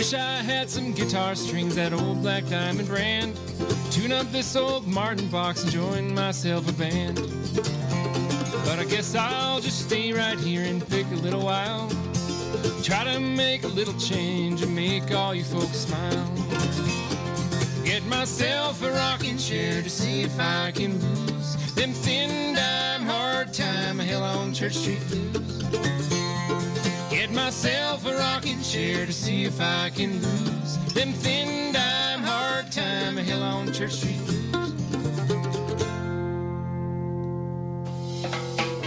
Wish I had some guitar strings, that old Black Diamond brand. Tune up this old Martin box and join myself a band. But I guess I'll just stay right here and pick a little while. Try to make a little change and make all you folks smile. Get myself a rocking chair to see if I can lose them thin dime hard time hell on Church Street blues.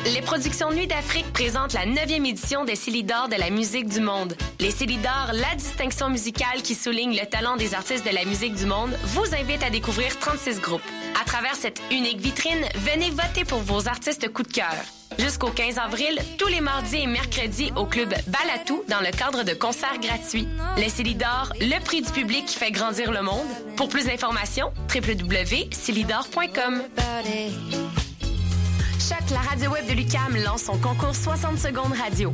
Les productions Nuit d'Afrique présentent la 9e édition des Célidors de la musique du monde. Les Célidors, la distinction musicale qui souligne le talent des artistes de la musique du monde, vous invite à découvrir 36 groupes. À travers cette unique vitrine, venez voter pour vos artistes coup de cœur. Jusqu'au 15 avril, tous les mardis et mercredis au club Balatou dans le cadre de concerts gratuits. Les Célidors, le prix du public qui fait grandir le monde. Pour plus d'informations, www.célidor.com. Choc, la radio web de Lucam lance son concours 60 secondes radio.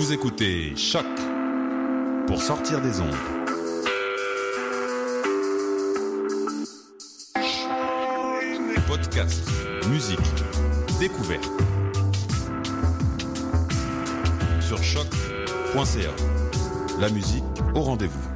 Vous écoutez Choc pour sortir des ondes. Podcast, musique, découverte. Sur choc.ca. La musique au rendez-vous.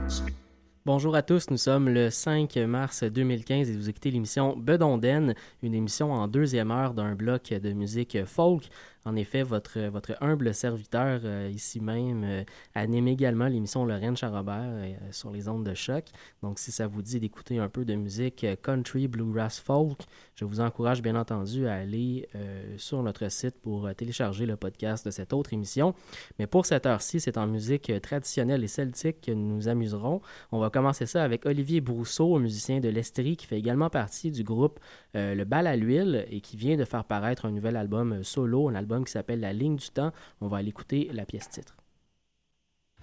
Bonjour à tous, nous sommes le 5 mars 2015 et vous écoutez l'émission Bedonden, une émission en deuxième heure d'un bloc de musique folk en effet, votre, votre humble serviteur euh, ici même euh, anime également l'émission Lorraine Charrobert euh, sur les ondes de choc. Donc, si ça vous dit d'écouter un peu de musique country, bluegrass, folk, je vous encourage bien entendu à aller sur notre site pour télécharger le podcast de cette autre émission. Mais pour cette heure-ci, c'est en musique traditionnelle et celtique que nous nous amuserons. On va commencer ça avec Olivier Brousseau, musicien de l'Estrie, qui fait également partie du groupe Le Bal à l'huile et qui vient de faire paraître un nouvel album solo, un album qui s'appelle La ligne du temps. On va aller écouter la pièce titre.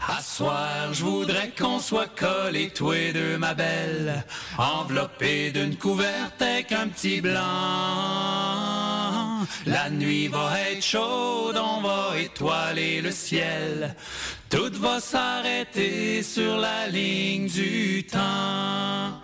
À soir, je voudrais qu'on soit collés tous les deux, ma belle, enveloppés d'une couverte avec un petit blanc. La nuit va être chaude, on va étoiler le ciel. Tout va s'arrêter sur la ligne du temps.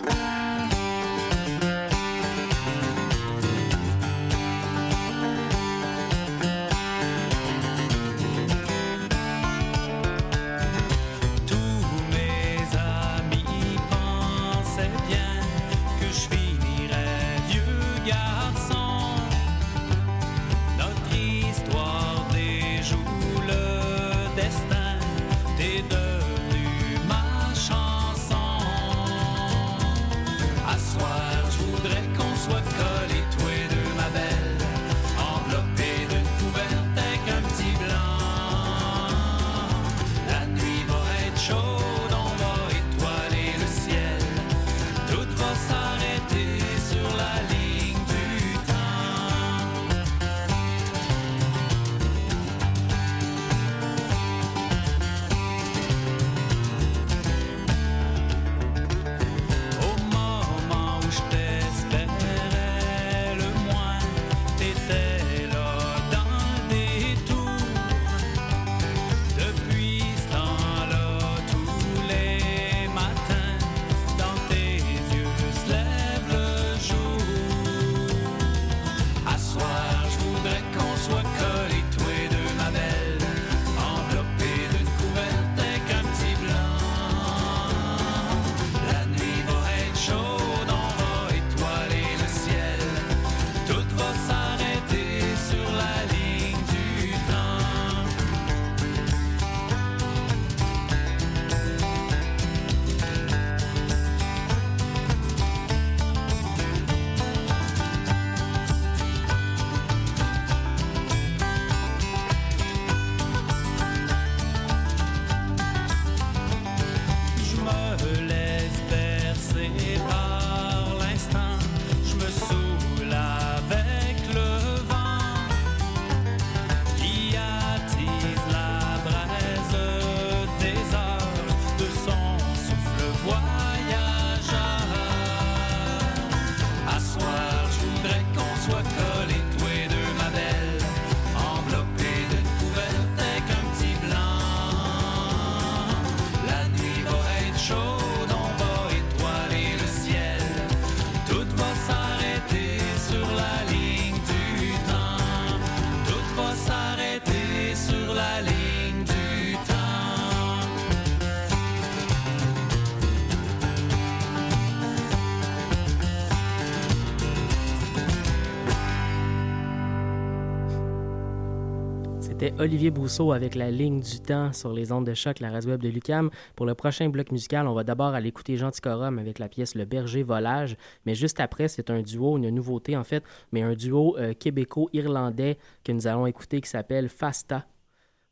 Olivier Brousseau avec la ligne du temps sur les ondes de choc, la radio web de Lucam. Pour le prochain bloc musical, on va d'abord aller écouter Jean Ticorum avec la pièce Le Berger Volage. Mais juste après, c'est un duo, une nouveauté en fait, mais un duo euh, québéco-irlandais que nous allons écouter qui s'appelle Fasta.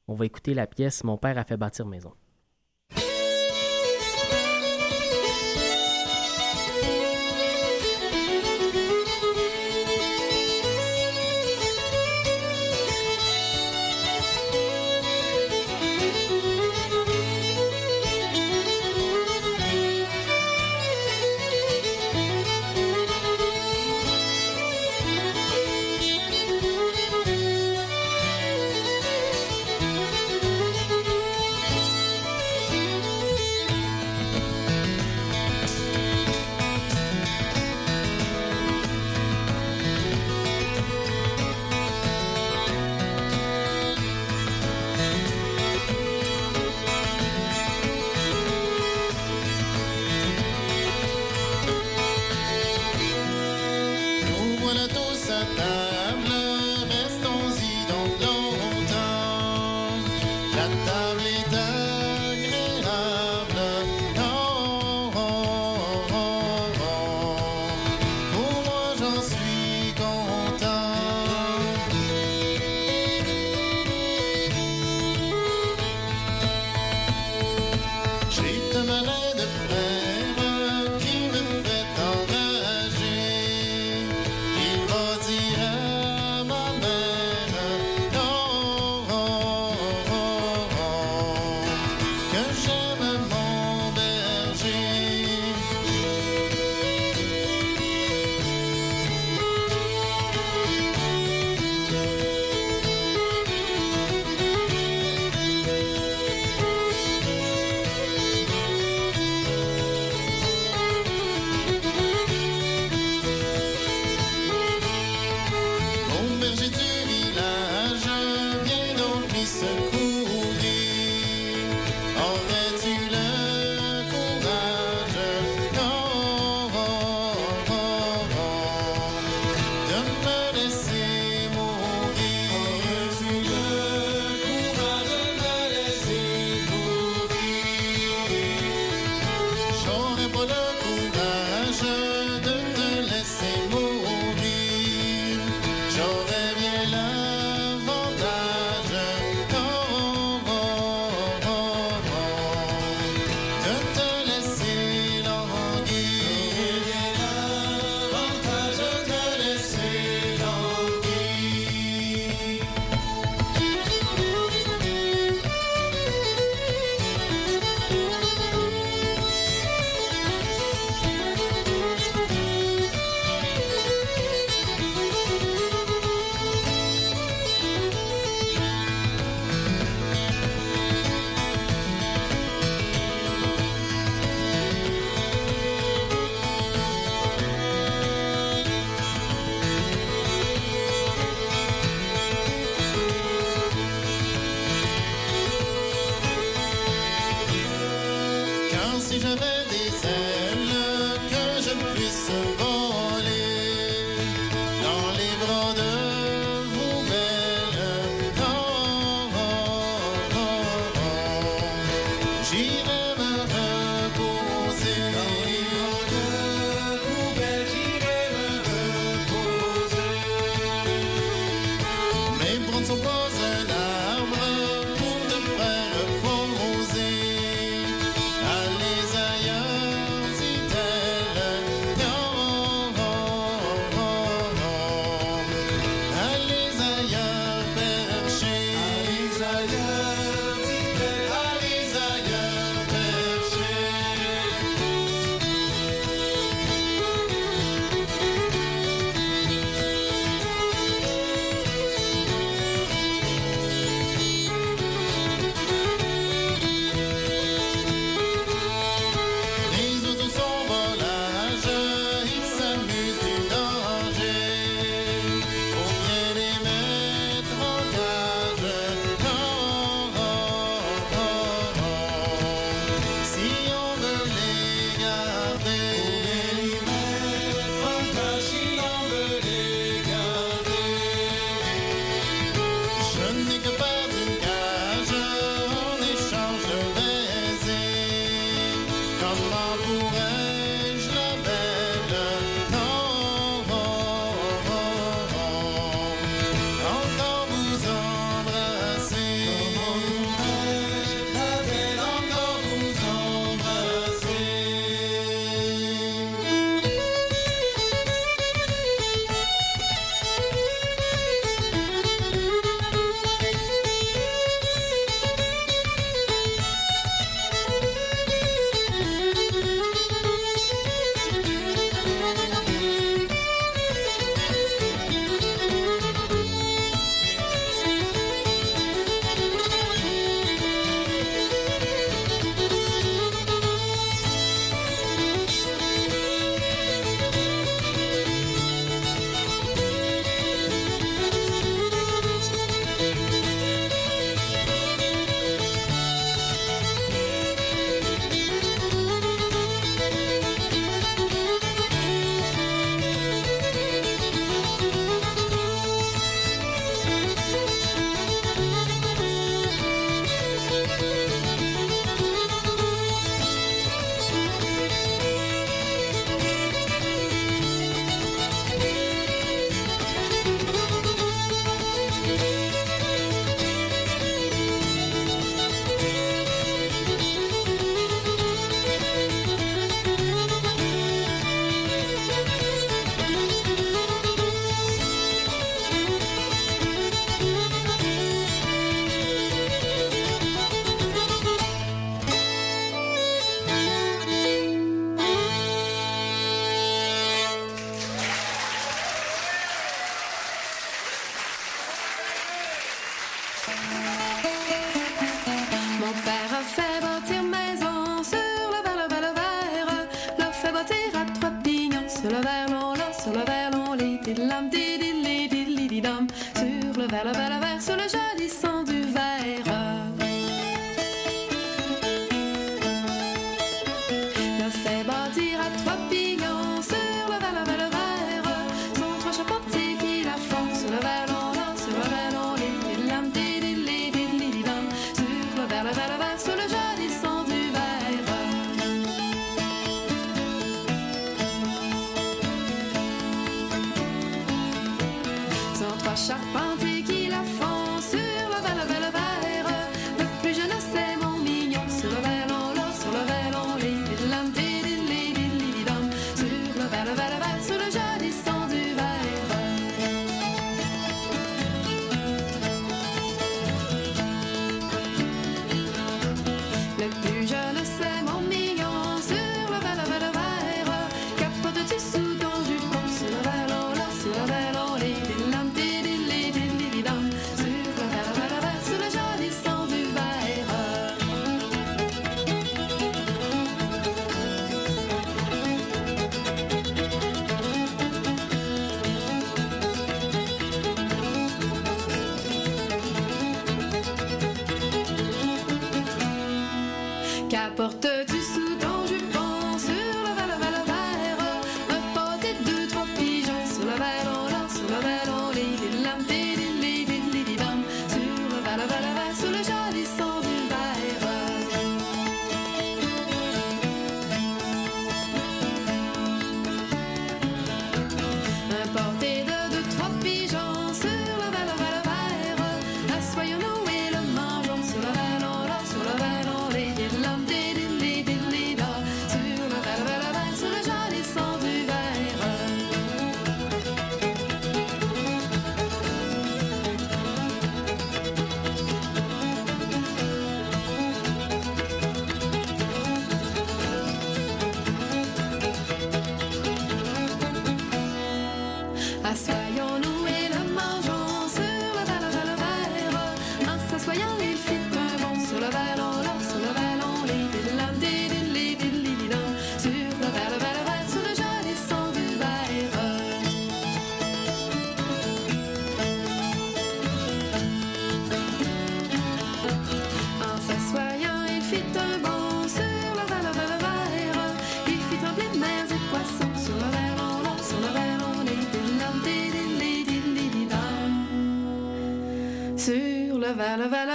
On va écouter la pièce Mon père a fait bâtir maison. Oh. Le vers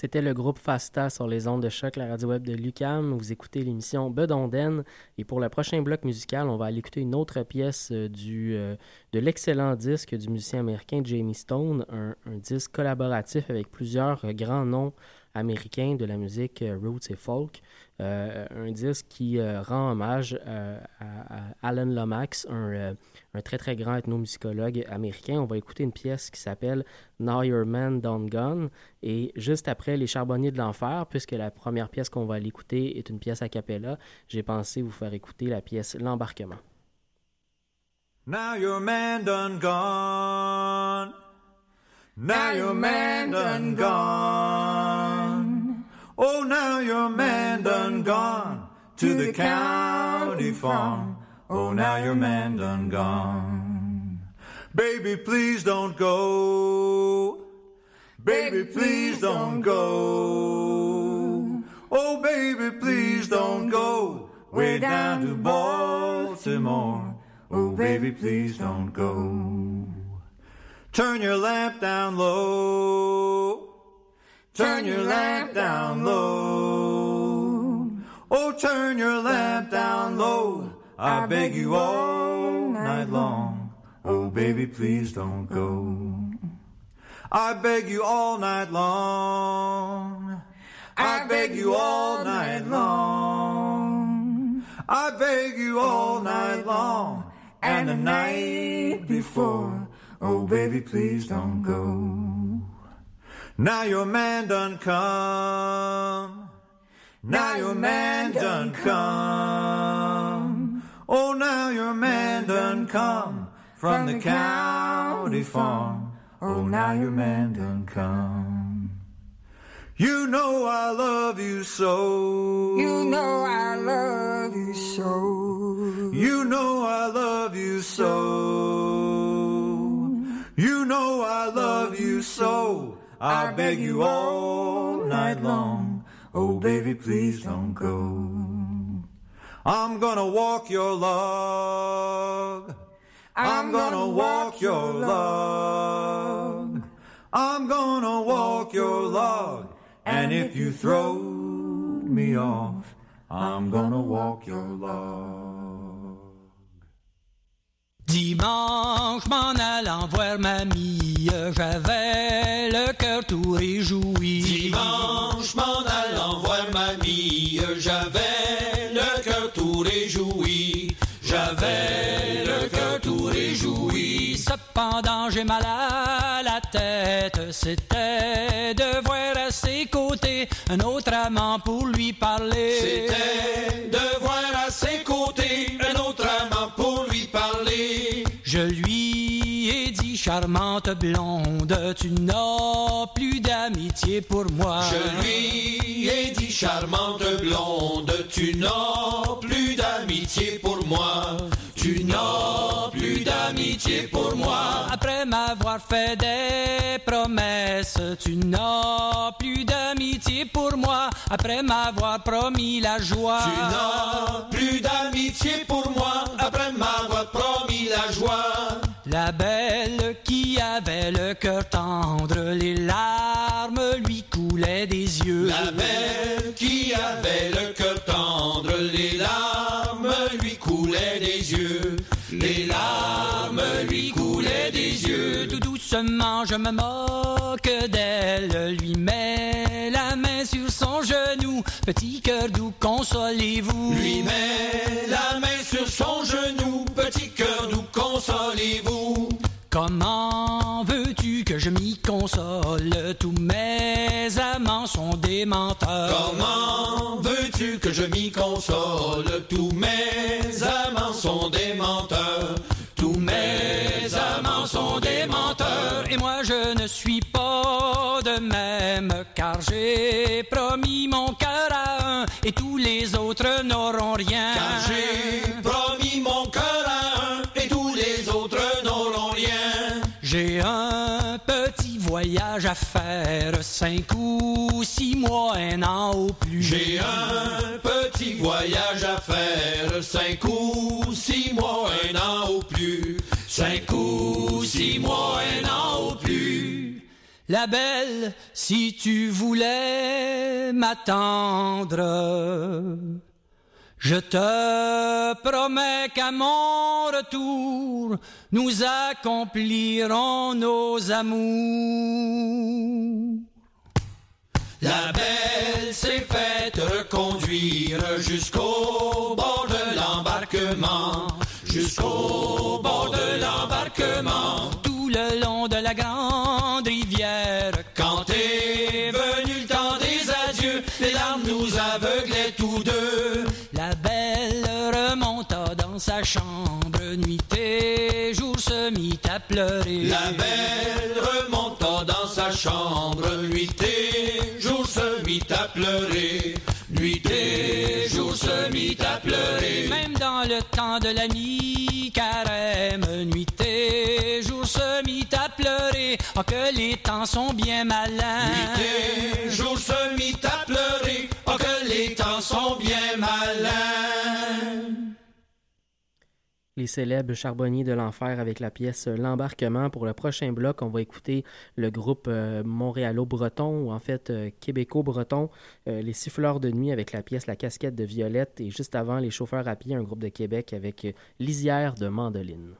C'était le groupe Fasta sur les ondes de choc, la radio web de Lucam. Vous écoutez l'émission Bedonden. Et pour le prochain bloc musical, on va aller écouter une autre pièce euh, du, euh, de l'excellent disque du musicien américain Jamie Stone, un, un disque collaboratif avec plusieurs grands noms américains de la musique roots et folk. Euh, un disque qui euh, rend hommage euh, à, Alan Lomax, un, très très grand ethnomusicologue américain. On va écouter une pièce qui s'appelle Now Your Man Done Gone et juste après Les Charbonniers de l'Enfer, puisque la première pièce qu'on va aller écouter est une pièce a cappella, j'ai pensé vous faire écouter la pièce L'embarquement. Now your man done gone. Now your man done gone. Oh, now your man done gone to the county farm. Oh, now your man done gone. Baby, please don't go. Baby, please don't go. Oh, baby, please don't go way down to Baltimore. Oh, baby, please don't go. Turn your lamp down low. Turn your lamp down low. Turn your lamp down low. I beg you all night long. Oh, baby, please don't go. I beg you all night long. I beg you all night long. I beg you all night long. And the night before. Oh, baby, please don't go. Now your man done come. Now your man done come. Oh, now your man done come from the county farm. Oh, now your man done come. You know I love you so. You know I love you so. You know I love you so. You know I love you so. I beg you all night long. Oh, baby, please don't go. I'm gonna walk your log. I'm gonna walk your log. I'm gonna walk your log. And if you throw me off, I'm gonna walk your log. Dimanche, m'en allant voir mamie, j'avais le cœur tout réjoui. Dimanche, m'en allant j'avais le cœur tout réjoui. J'avais le cœur tout réjoui. Cependant, j'ai mal à la tête, c'était de voir à ses côtés un autre amant pour lui parler. C'était de voir à ses côtés un autre amant pour lui parler. Je lui charmante blonde, tu n'as plus d'amitié pour moi. Je lui ai dit, charmante blonde, tu n'as plus d'amitié pour moi. Tu n'as plus d'amitié pour moi. Après m'avoir fait des promesses, tu n'as plus d'amitié pour moi. Après m'avoir promis la joie. Tu n'as plus d'amitié pour moi. Après m'avoir promis la joie. La belle qui avait le cœur tendre, les larmes lui coulaient des yeux. La belle qui avait le cœur tendre, les larmes lui coulaient des yeux. Les larmes lui coulaient des yeux. Tout doucement, je me moque d'elle, lui mets la main Petit cœur doux, consolez-vous. Lui met la main sur son genou. Petit cœur doux, consolez-vous. Comment veux-tu que je m'y console? Tous mes amants sont des menteurs. Comment veux-tu que je m'y console? Tous mes amants sont des menteurs. Tous mes amants sont des menteurs. Et moi je ne suis pas de même, car j'ai promis mon cœur un, et tous les autres n'auront rien. Car j'ai promis mon cœur à un, et tous les autres n'auront rien. J'ai un petit voyage à faire, cinq ou six mois, un an au plus. J'ai un petit voyage à faire, cinq ou six mois, un an au plus. Cinq ou six mois, un an au plus. La belle, si tu voulais m'attendre, je te promets qu'à mon retour, nous accomplirons nos amours. La belle s'est faite reconduire jusqu'au bord de l'embarquement, jusqu'au bord de l'embarquement, le long de la grande rivière. Quand est venu le temps des adieux, les larmes nous aveuglaient tous deux. La belle remonta dans sa chambre, nuit et jour se mit à pleurer. La belle remonta dans sa chambre, nuit et jour se mit à pleurer. Nuit et jour se mit à pleurer. Même dans le temps de la mi-carême, nuit et jour se mit à pleurer. Oh, que les temps sont bien malins. Nuit et jour se mit à pleurer. Oh, que les temps sont bien malins. Les célèbres charbonniers de l'enfer avec la pièce L'embarquement. Pour le prochain bloc, on va écouter le groupe euh, montréalo-breton, ou en fait euh, québéco-breton, euh, les siffleurs de nuit avec la pièce La casquette de Violette, et juste avant, les chauffeurs à pied, un groupe de Québec avec Lisière de Mandoline.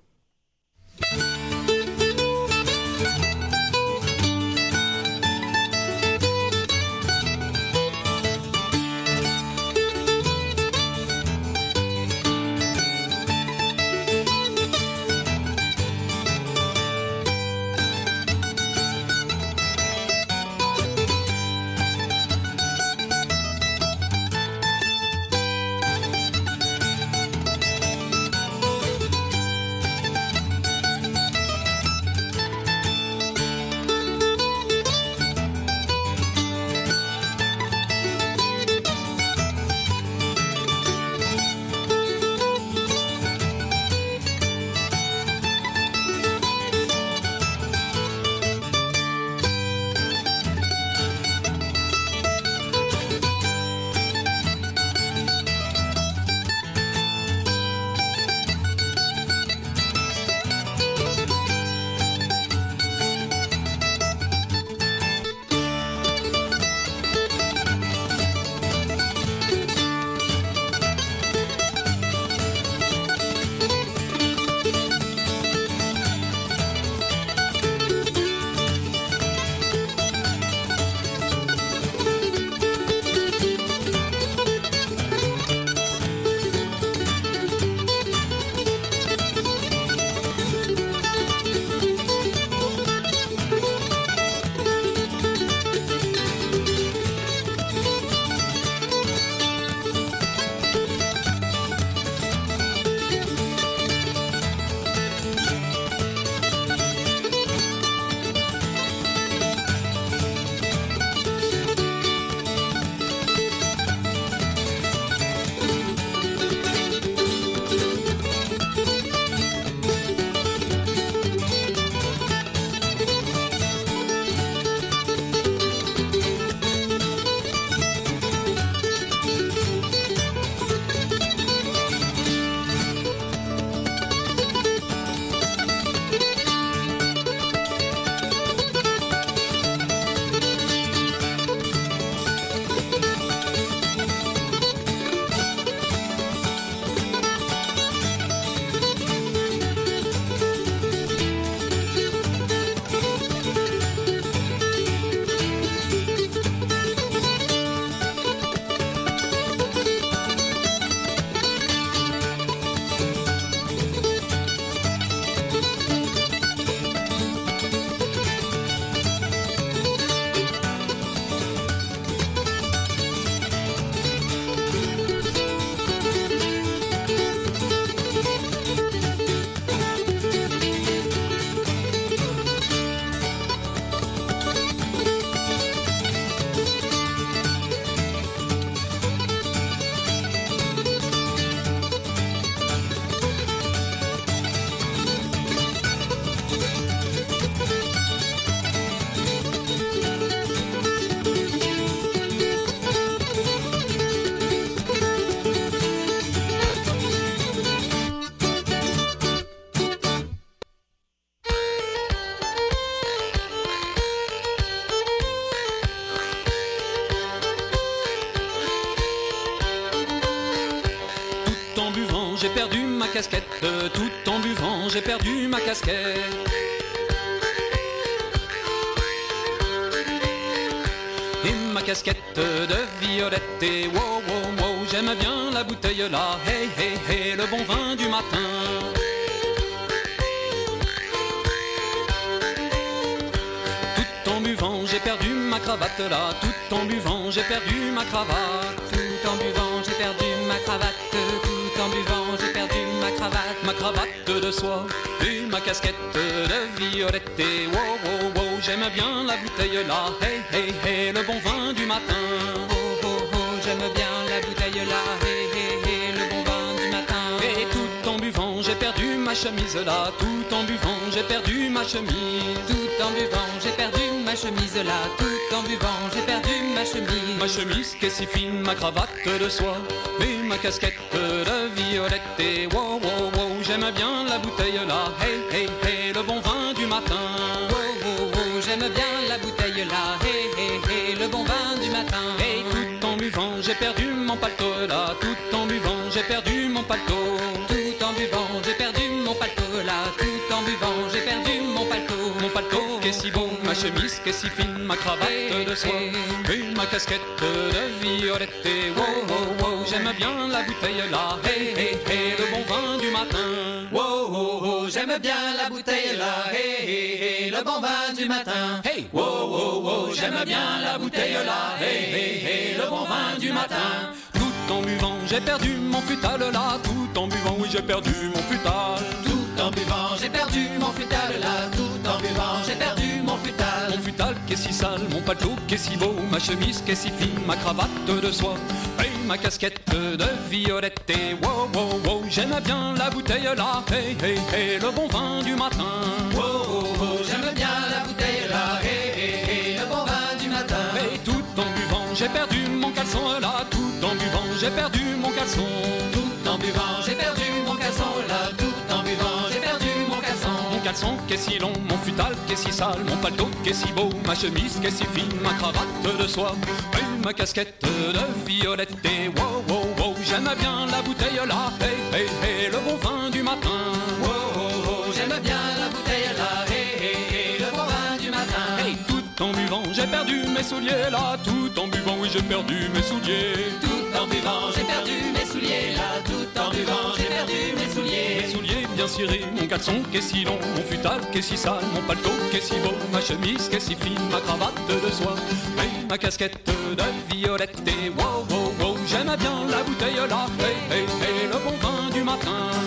Casquette. Tout en buvant, j'ai perdu ma casquette. Et ma casquette de violette et wow wow wow J'aime bien la bouteille là Hey hey hey le bon vin du matin Tout en buvant j'ai perdu ma cravate là Tout en buvant j'ai perdu ma cravate Tout en buvant j'ai perdu ma cravate Tout en buvant j'ai perdu ma cravate Ma cravate de soie et ma casquette de violette et wow wow wow J'aime bien la bouteille là Hey hey hey le bon vin du matin. Oh oh oh j'aime bien la bouteille là Hey hey hey le bon vin du matin. Et tout en buvant j'ai perdu ma chemise là Tout en buvant j'ai perdu ma chemise. Tout en buvant j'ai perdu ma chemise là Tout en buvant j'ai perdu ma chemise. Ma chemise qui est si fine, ma cravate de soie Et ma casquette de violette et wow wow wow J'aime bien la bouteille là Hey hey hey le bon vin du matin. Oh oh oh j'aime bien la bouteille là Hey hey hey le bon vin du matin. Et tout en buvant j'ai perdu mon paletot là Tout en buvant j'ai perdu mon paletot chemise qui est si fine, ma cravate de soie ma casquette de violette. Et wow wow wow J'aime bien la bouteille là. Hey hey hey le bon vin du matin. Wow oh oh j'aime bien la bouteille là. Hey hey hey le bon vin du matin. Hey Wow oh oh j'aime bien la bouteille là. Hey hey hey le bon vin du matin. Tout en buvant j'ai perdu mon futal là. Tout en buvant oui j'ai perdu mon futal. Tout en buvant j'ai perdu mon futal là. Tout en buvant j'ai perdu paletot qui est si beau Ma chemise qui est si fine, ma cravate de soie Et ma casquette de violette et wow wow wow J'aime bien la bouteille là hey le bon vin du matin Wow oh oh j'aime bien la bouteille là hey le bon vin du matin Et tout en buvant j'ai perdu mon caleçon là Tout en buvant j'ai perdu mon caleçon Tout en buvant j'ai perdu mon caleçon là Tout caleçon est si long, mon futal qui est si sale Mon paletot qui est si beau, ma chemise qui est si fine Ma cravate de soie et ma casquette de violette Et wow wow wow j'aime bien la bouteille là Hey hey hey le bon vin du matin perdu mes souliers là Tout en buvant oui j'ai perdu mes souliers. Tout en buvant j'ai perdu mes souliers là Tout en buvant j'ai perdu mes souliers. Mes souliers bien cirés, mon caleçon qui est si long Mon futal qui est si sale, mon paletot qui est si beau Ma chemise qui est si fine, ma cravate de soie. Et ma casquette de violette Et wow wow wow j'aime bien la bouteille là. Hey hey hey le bon vin du matin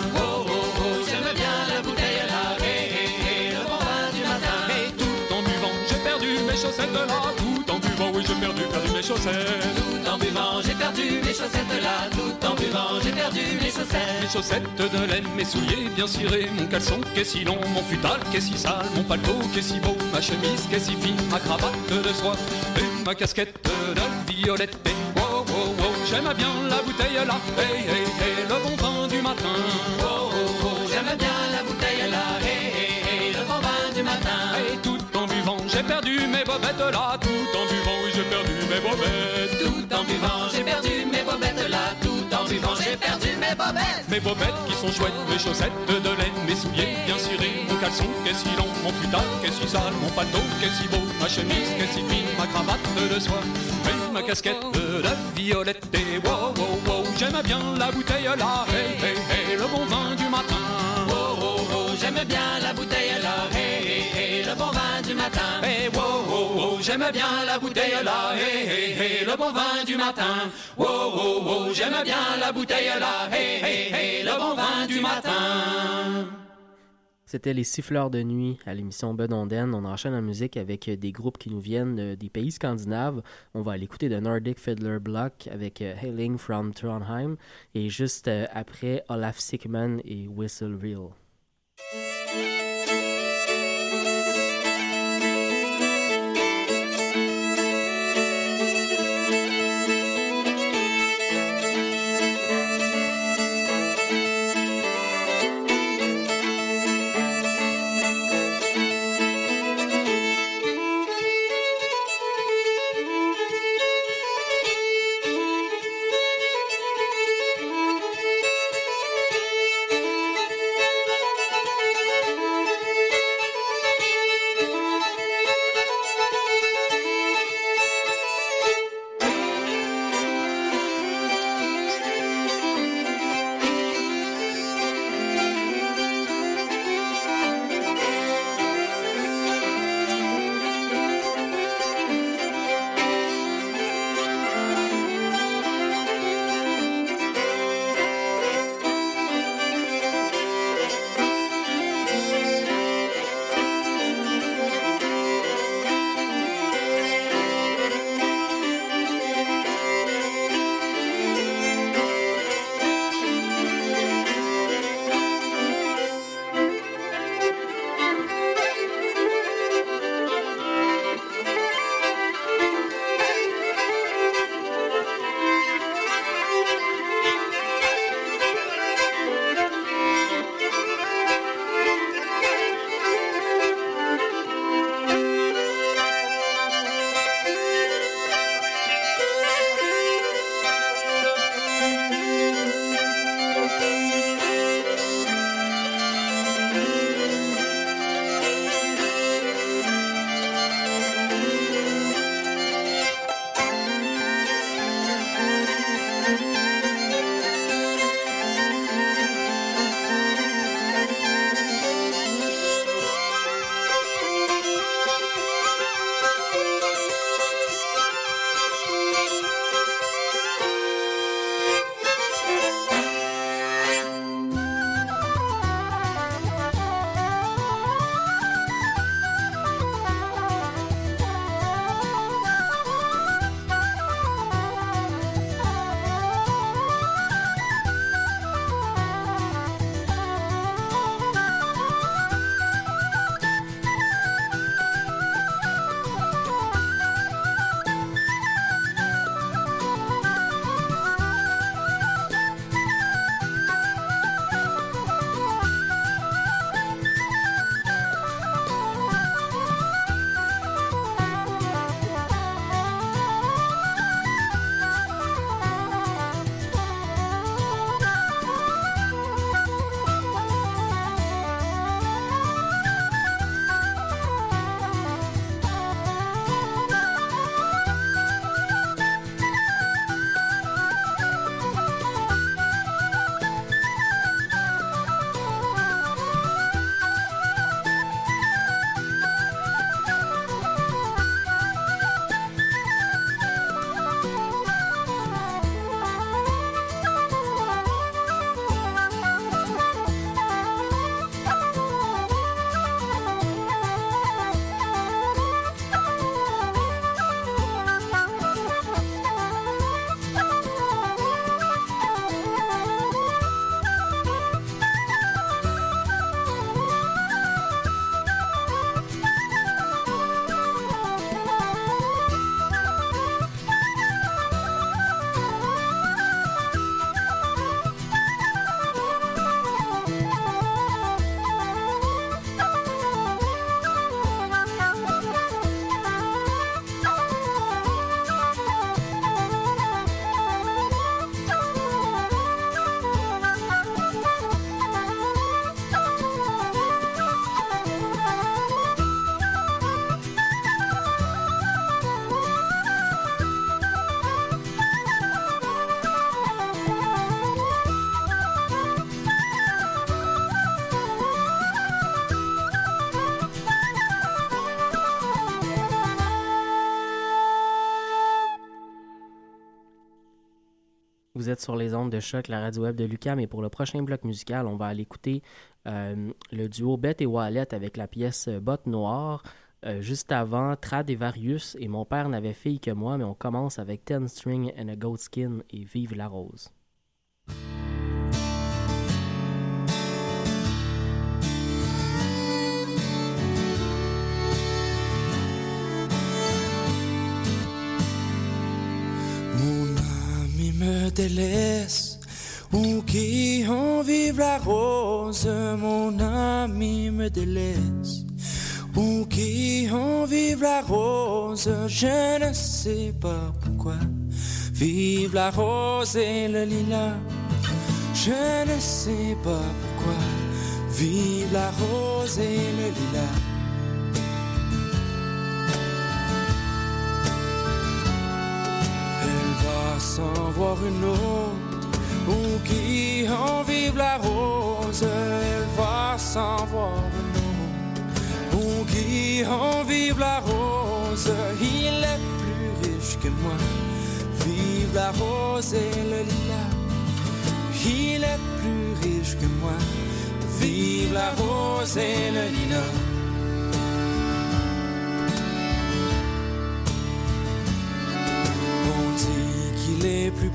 chaussettes. Tout en buvant j'ai perdu mes chaussettes là. Tout en buvant j'ai perdu mes chaussettes. Mes chaussettes de laine, mes souliers bien cirés Mon caleçon qui est si long, mon futal qui est si sale Mon paletot qui est si beau, ma chemise qui est si fine Ma cravate de soie et ma casquette de violette. Et wow wow wow j'aime bien la bouteille là. Hey hey le bon vin du matin. Oh oh oh j'aime bien la bouteille là. Hey hey le bon vin du matin. Et tout en buvant j'ai perdu mes bobettes là. Tout en buvant mes bobettes Tout en buvant j'ai perdu mes bobettes là Tout en buvant j'ai perdu mes bobettes Mes bobettes qui sont chouettes, mes chaussettes de laine, mes souliers bien cirés, mon caleçon qui est si long, mon futal qui est si sale, mon paletot qui est si beau, ma chemise qui est si fine, ma cravate de soie, et ma casquette de violette et wow wow wow, j'aime bien la bouteille là, hey hey hey, le bon vin du matin. Oh oh oh, j'aime bien la bouteille là, hey hey hey, le bon vin du matin. Wow, j'aime bien la bouteille là, hey hey hey, le bon vin du matin. Wow, j'aime bien la bouteille là, hey hey hey, le bon vin du matin. C'était les siffleurs de nuit à l'émission Bedonden. On enchaîne en musique avec des groupes qui nous viennent des pays scandinaves. On va aller écouter de Nordic Fiddler Block avec euh, Hailing from Trondheim et juste euh, après Olaf Sickman et Whistle Reel. Vous êtes sur les ondes de choc, la radio web de Lucam. Et pour le prochain bloc musical, on va aller écouter euh, le duo Bette et Wallet avec la pièce Botte Noire. Euh, juste avant, Trad et Varius. Et mon père n'avait fille que moi, mais on commence avec Ten String and a Goat Skin et Vive la Rose. Délaisse, ou qui en vive la rose, mon ami me délaisse, ou qui en vive la rose, je ne sais pas pourquoi. Vive la rose et le lilas, je ne sais pas pourquoi. Vive la rose et le lilas. S'en voir une autre, ou qui en vive la rose, elle va s'en voir une autre, ou qui en vive la rose, il est plus riche que moi. Vive la rose et le lilas, il est plus riche que moi. Vive la rose et le lilas. Plus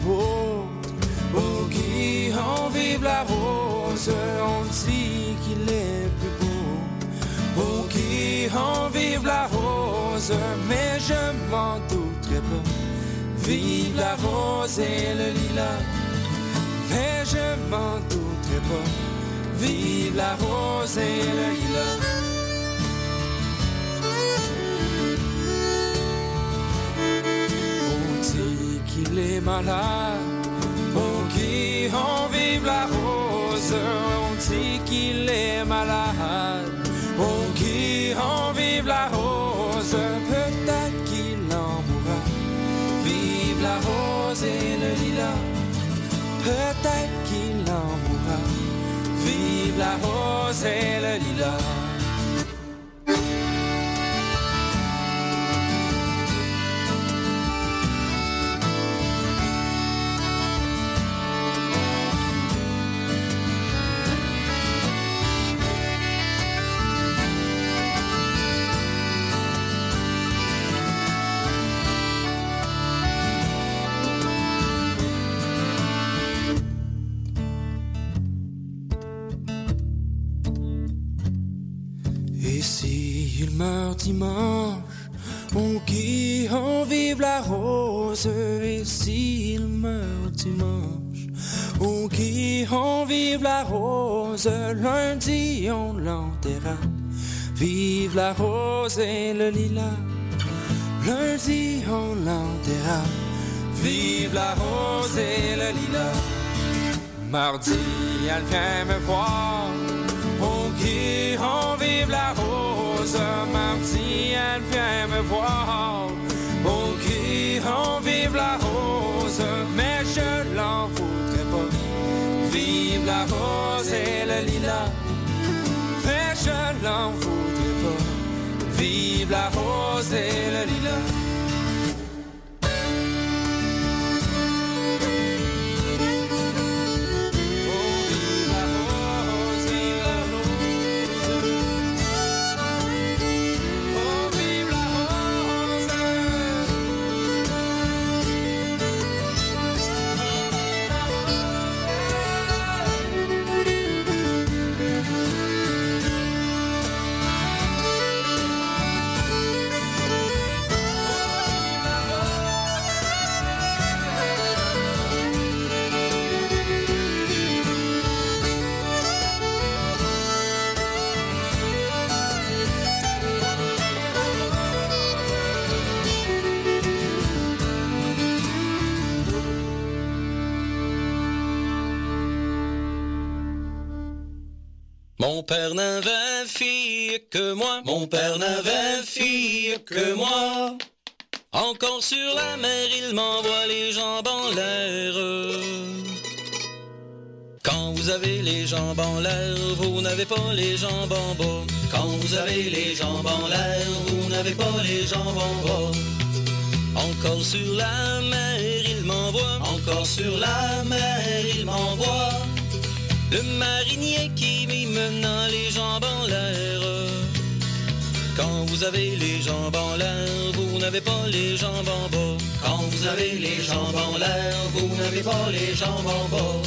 ou qui en vive la rose. On dit qu'il est plus beau, ou qui en vive la rose. Mais je m'en douterai pas. Vive la rose et le lilas. Mais je m'en douterai pas. Vive la rose et le lilas. Qu'il est malade, oh qui en vive la rose. On dit qu'il est malade, oh qui en vive la rose. Peut-être qu'il en mourra. Vive la rose et le lilas. Peut-être qu'il en mourra. Vive la rose et le lilas. Lundi, on l'enterra. Vive la rose et le lilas. Lundi, on l'enterra. Vive la rose et le lilas. Mardi, elle vient me voir. Oh, qui en vive la rose, mardi, elle vient me voir. Oh, qui en vive la rose, Vive la rose et le lilas, mais je l'en voudrais pas. Vive la rose et le lilas. Mon père n'avait fille que moi, mon père n'avait fille que moi. Encore sur la mer, il m'envoie les jambes en l'air. Quand vous avez les jambes en l'air, vous n'avez pas les jambes en bas. Quand vous avez les jambes en l'air, vous n'avez pas les jambes en bas. Encore sur la mer, il m'envoie m'envoie, encore sur la mer il m'envoie. Le marinier qui m'y mena les jambes en l'air. Quand vous avez les jambes en l'air, vous n'avez pas les jambes en bas. Quand vous avez les jambes en l'air, vous n'avez pas les jambes en bas.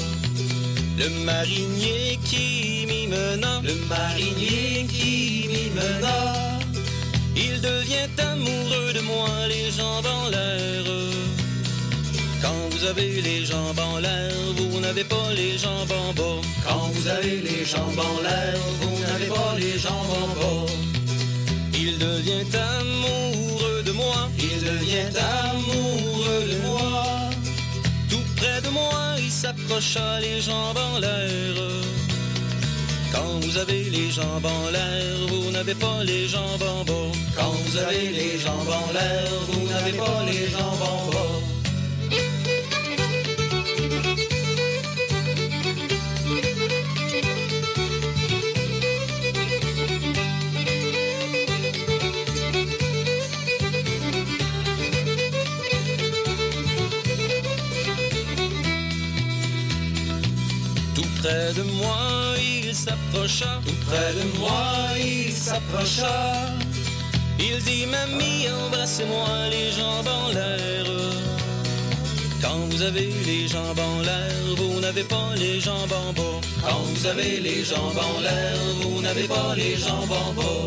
Le marinier qui m'y mena, le marinier qui m'y mena, il devient amoureux de moi, les jambes en l'air. Quand vous avez les jambes en l'air, vous n'avez pas les jambes en bas. Quand vous avez les jambes en l'air, vous n'avez pas les jambes en bas. Il devient amoureux de moi, il devient amoureux de moi. Tout près de moi, il s'approcha les jambes en l'air. Quand vous avez les jambes en l'air, vous n'avez pas les jambes en bas. Quand vous avez les jambes en l'air, vous n'avez pas les jambes en bas. Près de moi, il s'approcha. Tout près de moi, il s'approcha. Il dit, mamie, embrassez-moi les jambes en l'air. Quand vous avez les jambes en l'air, vous n'avez pas les jambes en bas. Quand vous avez les jambes en l'air, vous n'avez pas les jambes en bas.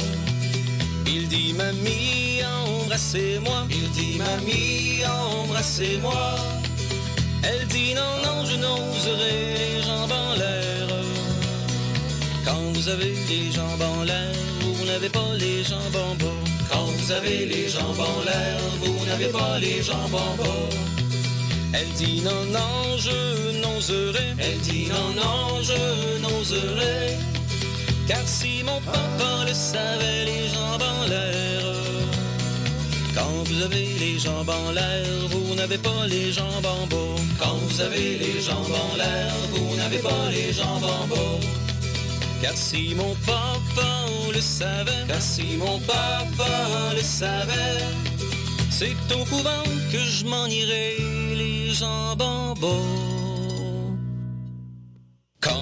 Il dit, mamie, embrassez-moi. Il dit, mamie, embrassez-moi. Elle dit non, non, je n'oserai les jambes en l'air. Quand vous avez les jambes en l'air, vous n'avez pas les jambes en bas. Quand vous avez les jambes en l'air, vous n'avez pas les jambes en bas. Elle dit non, non, je n'oserai. Elle dit non, non, je n'oserai. Car si mon papa le savait, les jambes en l'air. Vous avez les jambes en l'air, vous n'avez pas les jambes en bas. Quand vous avez les jambes en l'air, vous n'avez pas les jambes en bas. Car si mon papa le savait, car si mon papa le savait, c'est au couvent que je m'en irai les jambes en bas.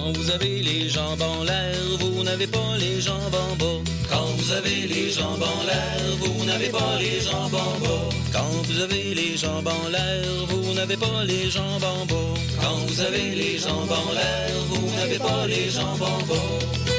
Quand vous avez les jambes en l'air, vous n'avez pas les jambes en bas. Quand vous avez les jambes en l'air, vous n'avez pas les jambes en bas. Quand vous avez les jambes en l'air, vous n'avez pas les jambes en bas. Quand vous avez les jambes en l'air, vous n'avez pas les jambes en bas.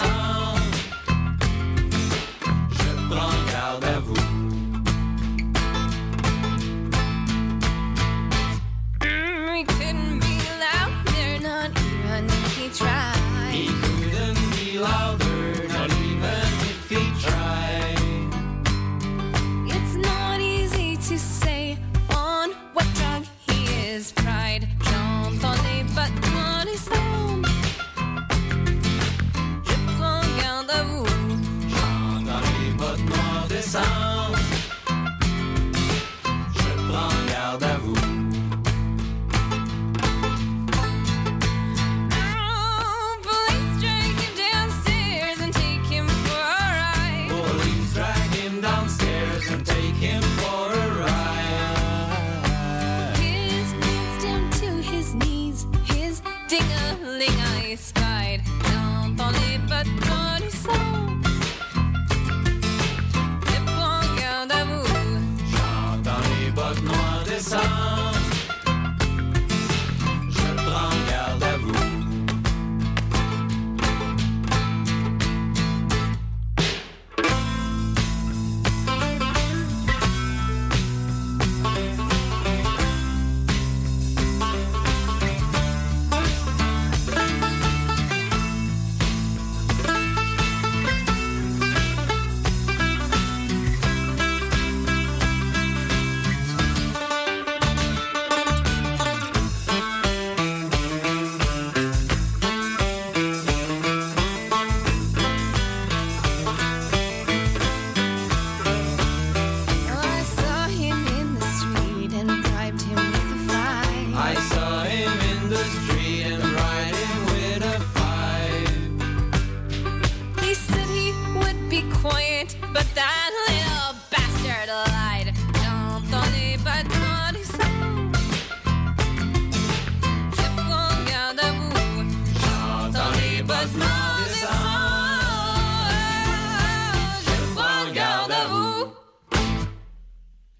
sun.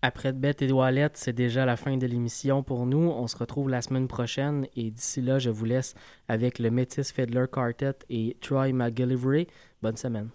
Après de bête et Wallet, c'est déjà la fin de l'émission pour nous. On se retrouve la semaine prochaine et d'ici là, je vous laisse avec le Métis Fiddler Quartet et Troy McGillivray. Bonne semaine.